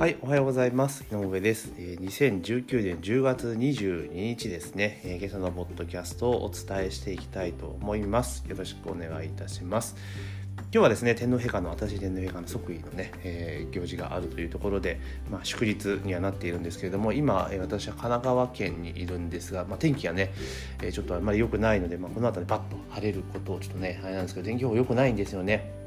はい、おはようございます。井上です。えー2019年10月22日ですね、えー今朝のポッドキャストをお伝えしていきたいと思います。よろしくお願いいたします。今日はですね、天皇陛下の、私天皇陛下の即位のね、えー行事があるというところで、まあ、祝日にはなっているんですけれども、今、えー私は神奈川県にいるんですが、まあ、天気がね、えーちょっとあんまり良くないので、まあ、この後でバッと晴れることをちょっとね、あれなんですけど、天気予報良くないんですよね。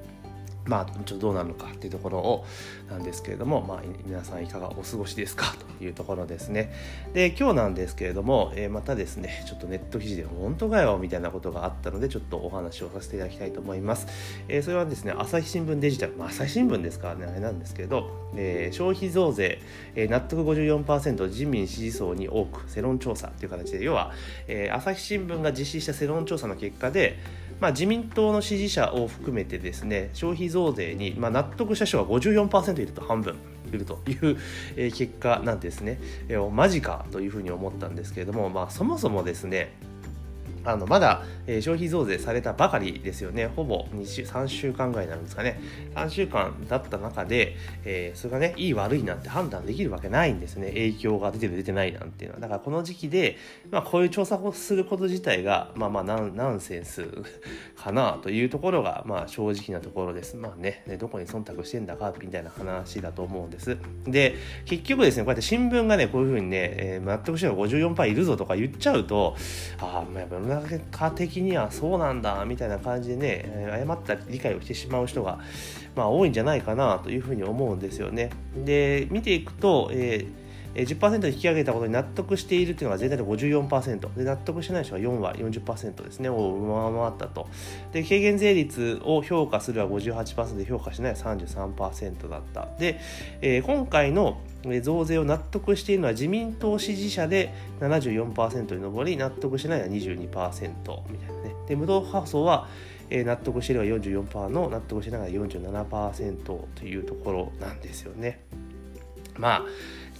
まあ、ちょっとどうなるのかっていうところをなんですけれども、まあ、皆さんいかがお過ごしですか？というところですね。で今日なんですけれども、えーまたですねちょっとネット記事で本当かよみたいなことがあったのでちょっとお話をさせていただきたいと思います。えーそれはですね朝日新聞デジタル、まあ、朝日新聞ですからねあれなんですけど、えー消費増税、えー納得54%自民支持層に多く世論調査という形で要は、えー朝日新聞が実施した世論調査の結果でまあ、自民党の支持者を含めてですね消費増税に、まあ、納得した人は54%いると半分いるという、結果なんですね、えーマジかというふうに思ったんですけれども、まあ、そもそもですねあのまだ、え消費増税されたばかりですよね、ほぼ2週3週間ぐらいなんですかね、3週間だった中で、えーそれがね、いい悪いなんて判断できるわけないんですね、影響が出てる、出てないなんていうのは。だからこの時期で、まあ、こういう調査をすること自体が、まあまあナン、ナンセンスかなというところが、まあ、正直なところです。まあね、ねどこに忖度してんだかみたいな話だと思うんです。で、結局ですね、こうやって新聞がね、こういうふうにね、えー納得してるの54%いるぞとか言っちゃうと、ああ、まあやっぱ世の中的にはそうなんだみたいな感じでね、誤った理解をしてしまう人が、まあ、多いんじゃないかなというふうに思うんですよね。で、見ていくと、えー10%引き上げたことに納得しているというのが全体で54%で納得してない人は4割40%ですね。を上回ったと。で軽減税率を評価するは58%で評価しないは33%だった。で、えー今回の増税を納得しているのは自民党支持者で74%に上り納得しないは22%みたいなね。で無党派層は納得しているが44%の納得してないが47%というところなんですよね。まあ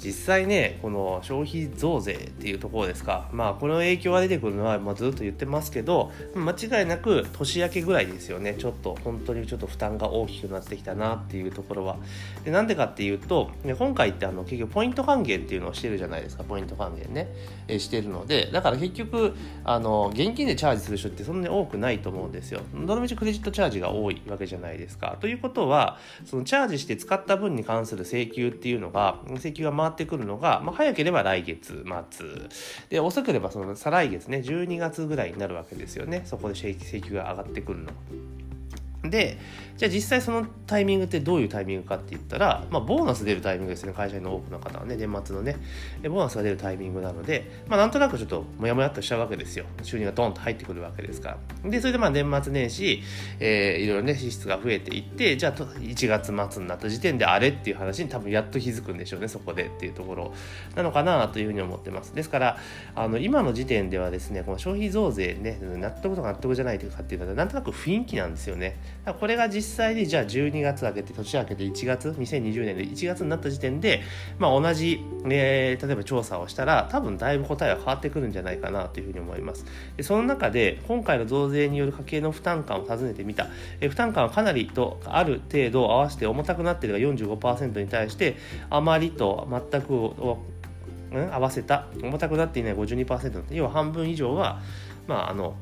実際ねこの消費増税っていうところですか。まあこの影響が出てくるのは、まあ、ずっと言ってますけど間違いなく年明けぐらいですよね。ちょっと本当にちょっと負担が大きくなってきたなっていうところは。でなんでかっていうとね今回ってあの結局ポイント還元っていうのをしてるじゃないですか。ポイント還元ね、えしてるので。だから結局あの現金でチャージする人ってそんなに多くないと思うんですよ。どのみちクレジットチャージが多いわけじゃないですか。ということはそのチャージして使った分に関する請求っていうのが請求が回っててくるのが、まあ、早ければ来月末で遅ければその再来月ね12月ぐらいになるわけですよねそこで請求が上がってくるの。でじゃあ実際そのタイミングってどういうタイミングかって言ったら、まあ、ボーナス出るタイミングですね会社員の多くの方はね年末のね。ボーナスが出るタイミングなので、まあ、なんとなくちょっとモヤモヤっとしちゃうわけですよ。収入がドンと入ってくるわけですから。でそれでまあ年末年始、えーいろいろね支出が増えていってじゃあ1月末になった時点であれっていう話に多分やっと気づくんでしょうねそこでっていうところ。なのかなというふうに思ってます。ですからあの今の時点ではですねこの消費増税ね納得とか納得じゃないというかっていうのはなんとなく雰囲気なんですよね。これが実際にじゃあ12月明けて年明けて1月2020年で1月になった時点で、まあ、同じ、えー例えば調査をしたら多分だいぶ答えは変わってくるんじゃないかなというふうに思います。でその中で今回の増税による家計の負担感を尋ねてみた、えー負担感はかなりとある程度合わせて重たくなっているが45%に対してあまりと全くを合わせた重たくなっていない52%要は半分以上はまああの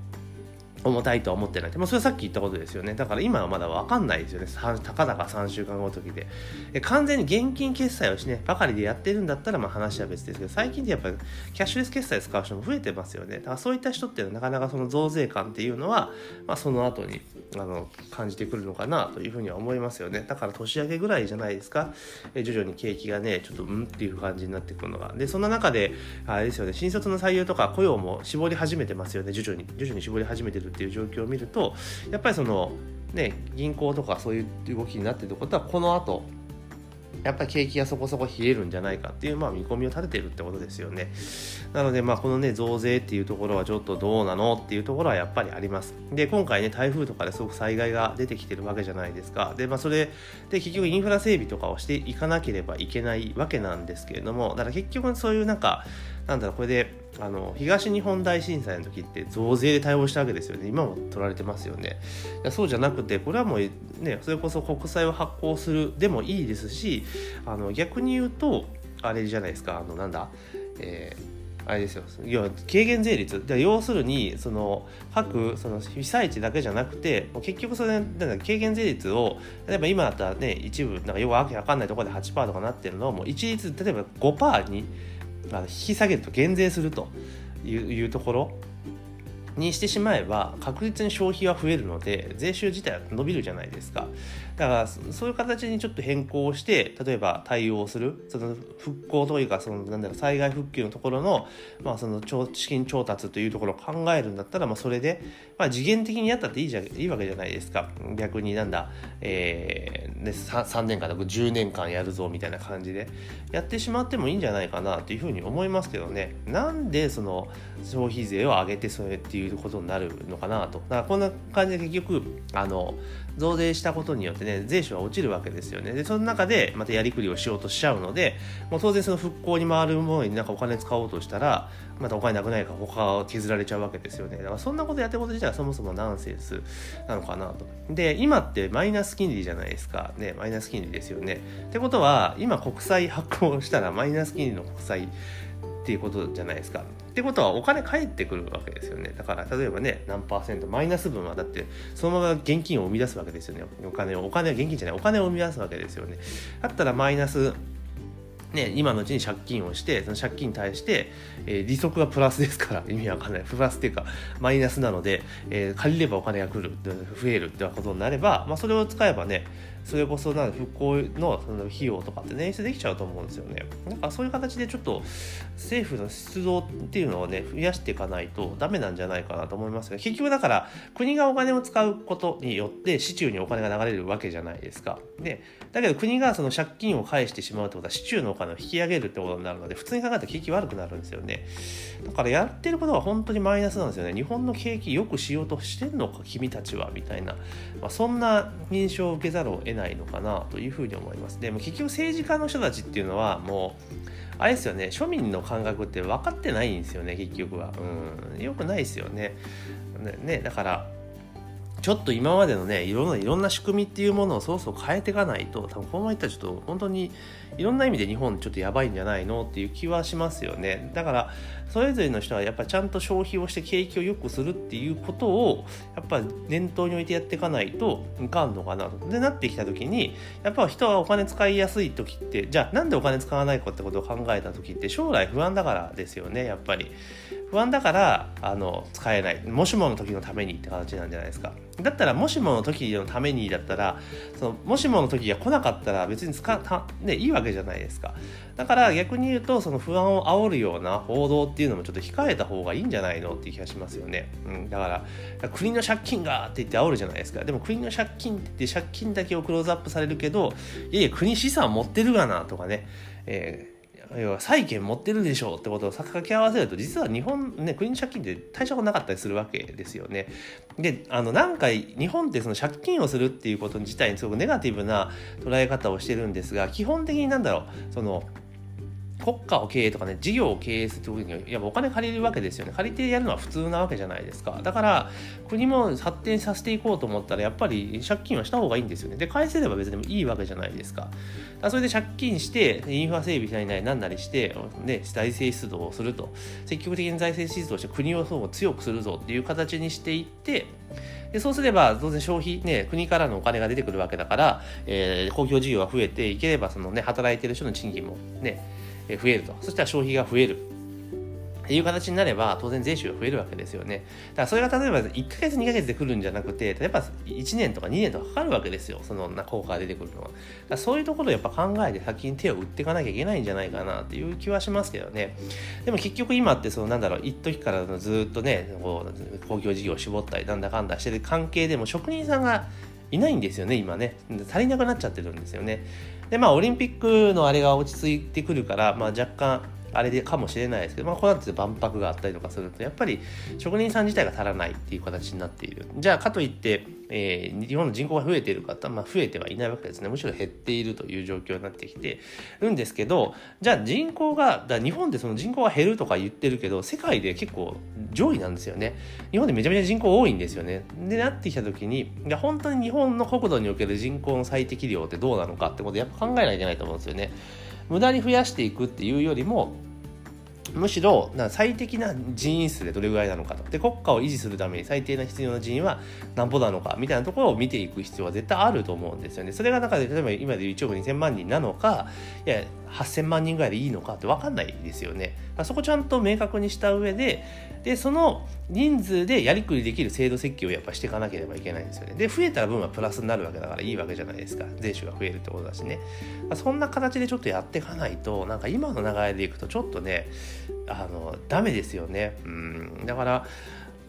重たいとは思ってない。まあ、それはさっき言ったことですよね。だから今はまだ分かんないですよね。たかだか3週間後の時で。完全に現金決済をしね、ばかりでやってるんだったらまあ話は別ですけど、最近ってやっぱりキャッシュレス決済使う人も増えてますよね。だからそういった人っていうのはなかなかその増税感っていうのは、まあ、その後にあの感じてくるのかなというふうには思いますよね。だから年明けぐらいじゃないですか。え徐々に景気がね、ちょっとうんっていう感じになってくるのが。で、そんな中で、あれですよね、新卒の採用とか雇用も絞り始めてますよね、徐々に。徐々に絞り始めてるっていう状況を見るとやっぱりそのね銀行とかそういう動きになってるってことはこの後やっぱり景気がそこそこ冷えるんじゃないかっていう、まあ、見込みを立ててるってことですよね。なので、まあ、このね、増税っていうところはちょっとどうなのっていうところはやっぱりあります。で、今回ね、台風とかですごく災害が出てきてるわけじゃないですか。で、まあ、それで結局インフラ整備とかをしていかなければいけないわけなんですけれども、だから結局そういうなんか、なんだろうこれであの東日本大震災の時って増税で対応したわけですよね。今も取られてますよね。そうじゃなくてこれはもうねそれこそ国債を発行するでもいいですしあの逆に言うとあれじゃないですか。あのなんだえーあれですよ。要は軽減税率。で要するにその各その被災地だけじゃなくて結局それなんか軽減税率を例えば今だったらね一部なんかよくわけわかんないところで8%とかなってるのをもう一律例えば5%に引き下げると減税するというところにしてしまえば確実に消費は増えるので税収自体は伸びるじゃないですか。だからそういう形にちょっと変更して例えば対応するその復興というかそのなんだろう災害復旧のところの,、まあその資金調達というところを考えるんだったら、まあ、それで、まあ、次元的にやったっていいじゃいいわけじゃないですか逆になんだ、えー、ね、3, 3年間と10年間やるぞみたいな感じでやってしまってもいいんじゃないかなというふうに思いますけどねなんでその消費税を上げてそれっていういうことになるのかなと。だからこんな感じで結局、あの、増税したことによってね、税収は落ちるわけですよね。で、その中でまたやりくりをしようとしちゃうので、もう当然その復興に回るものになんかお金使おうとしたら、またお金なくないから他を削られちゃうわけですよね。だからそんなことやってること自体はそもそもナンセンスなのかなと。で、今ってマイナス金利じゃないですか。ね、マイナス金利ですよね。ってことは、今国債発行したらマイナス金利の国債っていうことじゃないですか。ってことはお金返ってくるわけですよね。だから例えばね、何パーセント、マイナス分はだってそのまま現金を生み出すわけですよね。お金を、お金は現金じゃない、お金を生み出すわけですよね。だったらマイナスね、今のうちに借金をしてその借金に対して、えー、利息がプラスですから意味わかんないプラスっていうかマイナスなので、えー、借りればお金が来る増えるってことになれば、まあ、それを使えばねそれこそな復興のその費用とかって捻出できちゃうと思うんですよね。なんかそういう形でちょっと政府の出動っていうのをね増やしていかないとダメなんじゃないかなと思いますよ。結局だから国がお金を使うことによって市中にお金が流れるわけじゃないですか。でだけど国がその借金を返してしまうってことは市中のお金を引き上げるってことになるので普通に考えたら景気悪くなるんですよね。だからやってることは本当にマイナスなんですよね。日本の景気良くしようとしてんのか君たちはみたいな、まあ、そんな認証を受けざるを得ないのかなというふうに思います。でも結局政治家の人たちっていうのはもうあれですよね庶民の感覚って分かってないんですよね結局は。うん、よくないですよね。ねねだからちょっと今までのねいろんないろんな仕組みっていうものをそろそろ変えていかないと多分このままいったらちょっと本当にいろんな意味で日本ちょっとやばいんじゃないのっていう気はしますよね。だからそれぞれの人はやっぱちゃんと消費をして景気を良くするっていうことをやっぱ念頭に置いてやっていかないといかんのかなと。でなってきた時にやっぱ人はお金使いやすい時ってじゃあなんでお金使わないかってことを考えた時って将来不安だからですよねやっぱり。不安だからあの使えない。もしもの時のためにって形なんじゃないですか。だったらもしもの時のためにだったらそのもしもの時が来なかったら別に使った、ね、いいわけじゃないですか。だから逆に言うとその不安を煽るような報道っていうのもちょっと控えた方がいいんじゃないのっていう気がしますよね、うん、だから国の借金がって言って煽るじゃないですか。でも国の借金って言って借金だけをクローズアップされるけどいやいや国資産持ってるがなとかね、えー要は債権持ってるでしょうってことを掛け合わせると実は日本ね国の借金って対象がなかったりするわけですよね。であの何回日本ってその借金をするっていうこと自体にすごくネガティブな捉え方をしてるんですが基本的に何だろうその国家を経営とかね、事業を経営するときに、やっぱお金借りるわけですよね。借りてやるのは普通なわけじゃないですか。だから、国も発展させていこうと思ったら、やっぱり借金はした方がいいんですよね。で、返せれば別にいいわけじゃないですか。かそれで借金して、インフラ整備しないなりなんなりして、ね、財政出動をすると。積極的に財政出動して国をそう強くするぞっていう形にしていって、でそうすれば当然消費、ね、国からのお金が出てくるわけだから、えー、公共事業が増えていければその、ね、働いてる人の賃金も、ね、増えると。そしたら消費が増える。っていう形になれば当然税収が増えるわけですよね。だからそれが例えば1ヶ月2ヶ月で来るんじゃなくて例えば1年とか2年とかかかるわけですよその効果が出てくるのは。だそういうところをやっぱ考えて先に手を打っていかなきゃいけないんじゃないかなっていう気はしますけどね。でも結局今ってそのなんだろう一時からずっとねこう公共事業を絞ったりなんだかんだしてる関係でも職人さんがいないんですよね今ね足りなくなっちゃってるんですよねでまあオリンピックのあれが落ち着いてくるから、まあ、若干あれでかもしれないですけど、まあ、こうなって万博があったりとかするとやっぱり職人さん自体が足らないっていう形になっている。じゃあかといって、えー、日本の人口が増えている方、まあ、増えてはいないわけですね。むしろ減っているという状況になってきてるんですけどじゃあ人口がだ日本でその人口が減るとか言ってるけど世界で結構上位なんですよね。日本でめちゃめちゃ人口多いんですよね。でなってきた時にいや本当に日本の国土における人口の最適量ってどうなのかってことやっぱ考えなきゃいけないと思うんですよね。無駄に増やしていくっていうよりもむしろ最適な人員数でどれぐらいなのかと。で国家を維持するために最低な必要な人員は何歩なのかみたいなところを見ていく必要は絶対あると思うんですよね。それが中で例えば今でいう1億2000万人なのかいや8000万人ぐらいでいいのかって分かんないですよね。そこちゃんと明確にした上ででその人数でやりくりできる制度設計をやっぱしていかなければいけないんですよね。で増えた分はプラスになるわけだからいいわけじゃないですか。税収が増えるってことだしね。そんな形でちょっとやっていかないとなんか今の流れでいくとちょっとねあのダメですよね。うん。だから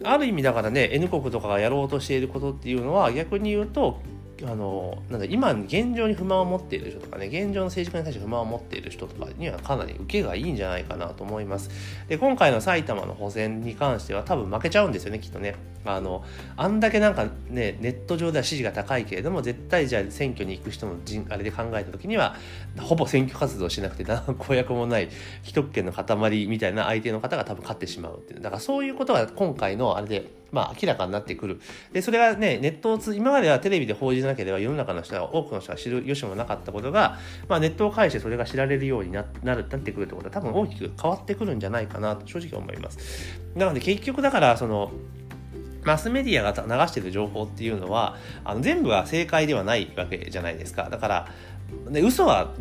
ある意味だからね N 国とかがやろうとしていることっていうのは逆に言うとあのなんだ今現状に不満を持っている人とかね現状の政治家に対して不満を持っている人とかにはかなり受けがいいんじゃないかなと思います。で今回の埼玉の補選に関しては多分負けちゃうんですよねきっとね。あのあんだけなんかねネット上では支持が高いけれども絶対じゃあ選挙に行く人の人あれで考えた時にはほぼ選挙活動しなくて何の 公約もない既得権の塊みたいな相手の方が多分勝ってしまうっていうだからそういうことが今回のあれでまあ、明らかになってくる。で、それがね、ネットをつ、今まではテレビで報じなければ世の中の人は、多くの人が知る由もなかったことが、まあ、ネットを介してそれが知られるようにななるなってくるってことは多分大きく変わってくるんじゃないかなと正直思います。なので結局だから、その、マスメディアが流してる情報っていうのはあの全部は正解ではないわけじゃないですか。だから、ね、嘘は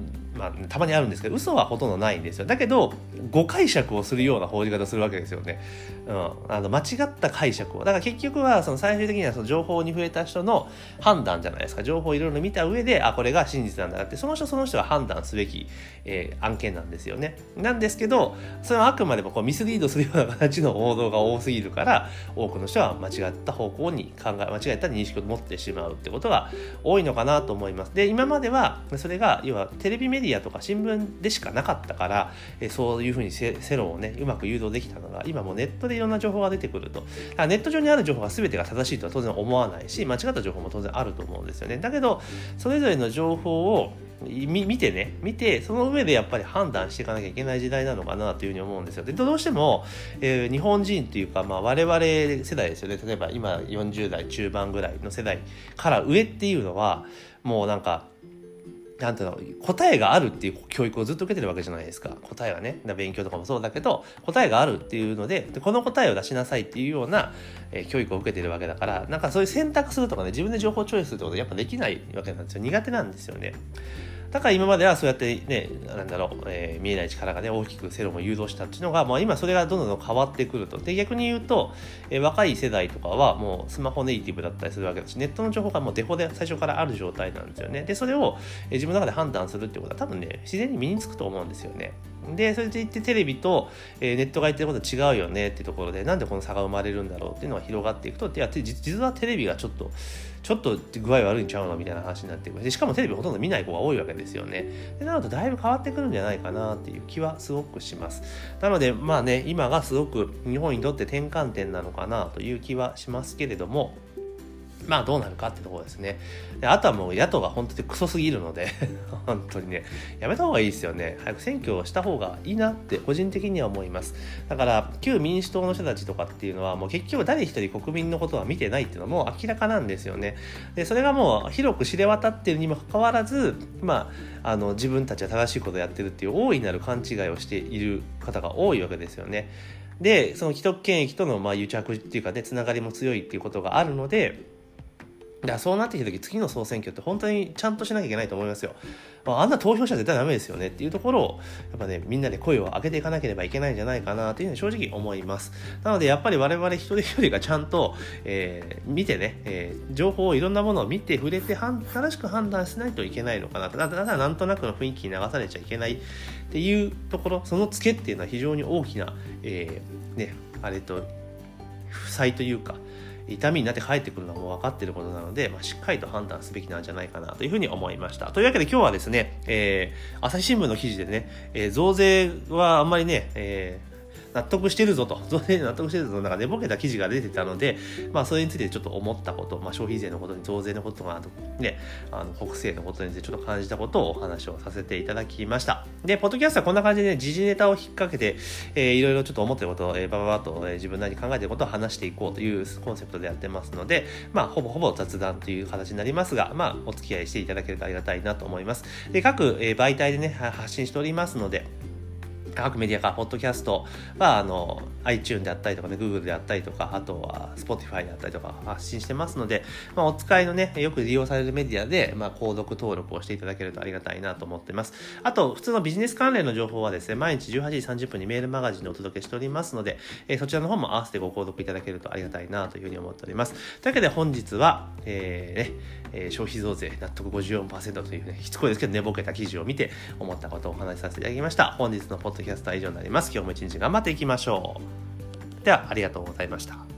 まあ、たまにあるんですけど嘘はほとんどないんですよ。だけど誤解釈をするような報じ方するわけですよね、うん、あの間違った解釈を。だから結局はその最終的にはその情報に触れた人の判断じゃないですか。情報をいろいろ見た上であこれが真実なんだなって。その人その人が判断すべき、えー、案件なんですよね。なんですけどそれはあくまでもこうミスリードするような形の報道が多すぎるから多くの人は間違った方向に考え間違えた認識を持ってしまうってことが多いのかなと思います。で今まではそれが要はテレビメディアとか新聞でしかなかったから、えそういうふうに世論をねうまく誘導できたのが今もネットでいろんな情報が出てくると。だからネット上にある情報が全てが正しいとは当然思わないし間違った情報も当然あると思うんですよね。だけどそれぞれの情報を見てね見てその上でやっぱり判断していかなきゃいけない時代なのかなというふうに思うんですよ。でどうしても、えー、日本人というか、まあ、我々世代ですよね。例えば今40代中盤ぐらいの世代から上っていうのはもうなんかなんていうの答えがあるっていう教育をずっと受けてるわけじゃないですか。答えはね。勉強とかもそうだけど答えがあるっていうのででこの答えを出しなさいっていうような、えー、教育を受けてるわけだからなんかそういう選択するとかね自分で情報チョイスするってことやっぱできないわけなんですよ。苦手なんですよね。だから今まではそうやってね、なんだろう、えー、見えない力がね、大きく世論を誘導したっていうのが、まあ今それがどんどん変わってくると。で、逆に言うと、えー、若い世代とかはもうスマホネイティブだったりするわけだし、ネットの情報がもうデフォで最初からある状態なんですよね。で、それを、えー、自分の中で判断するってことは多分ね、自然に身につくと思うんですよね。で、それで言ってテレビと、えー、ネットが言ってることは違うよねっていうところで、なんでこの差が生まれるんだろうっていうのが広がっていくと、いや、実はテレビがちょっと、ちょっと具合悪いんちゃうのみたいな話になってくる。でしかもテレビほとんど見ない子が多いわけですよね。でなるとだいぶ変わってくるんじゃないかなっていう気はすごくします。なのでまあね今がすごく日本にとって転換点なのかなという気はしますけれどもまあどうなるかってところですね。であとはもう野党が本当にクソすぎるので 本当にね、やめた方がいいですよね。早く選挙をした方がいいなって個人的には思います。だから旧民主党の人たちとかっていうのはもう結局誰一人国民のことは見てないっていうのはもう明らかなんですよね。で、それがもう広く知れ渡ってるにもかかわらず、まあ、あの自分たちは正しいことをやってるっていう大いなる勘違いをしている方が多いわけですよね。で、その既得権益とのまあ癒着っていうかね、つながりも強いっていうことがあるので、だそうなってきた時次の総選挙って本当にちゃんとしなきゃいけないと思いますよ。あ、んな投票者絶対ダメですよねっていうところをやっぱねみんなで声を上げていかなければいけないんじゃないかなというふうに正直思います。なのでやっぱり我々一人一人がちゃんと、えー、見てね、えー、情報をいろんなものを見て触れて正しく判断しないといけないのかなと。だからなんとなくの雰囲気に流されちゃいけないっていうところそのツケっていうのは非常に大きな、えー、ねあれと負債というか痛みになって帰ってくるのはもう分かっていることなので、まあ、しっかりと判断すべきなんじゃないかなというふうに思いました。というわけで今日はですね、えー、朝日新聞の記事でね、えー、増税はあんまりね、えー納得してるぞと、増税納得してるぞと、なんか寝ぼけた記事が出てたので、まあ、それについてちょっと思ったこと、まあ、消費税のことに増税のこととか、ね、あの国政のことについてちょっと感じたことをお話をさせていただきました。で、ポッドキャストはこんな感じで、ね、時事ネタを引っ掛けて、えー、いろいろちょっと思ってることを、えー、ばばばと、えー、自分なりに考えてることを話していこうというコンセプトでやってますので、まあ、ほぼほぼ雑談という形になりますが、まあ、お付き合いしていただけるとありがたいなと思います。で、各、えー、媒体でね、発信しておりますので、各メディアか、ポッドキャストは、あの、iTune であったりとかね、Google であったりとか、あとは Spotify であったりとか発信してますので、まあ、お使いのね、よく利用されるメディアで、まあ、購読登録をしていただけるとありがたいなと思ってます。あと、普通のビジネス関連の情報はですね、毎日18時30分にメールマガジンでお届けしておりますので、えー、そちらの方も合わせてご購読いただけるとありがたいなというふうに思っております。というわけで本日は、えー、ね、えー、消費増税納得54%というね、しつこいですけど寝ぼけた記事を見て思ったことをお話しさせていただきました。本日のポッドドキャストは以上になります。今日も一日頑張っていきましょう。では、ありがとうございました。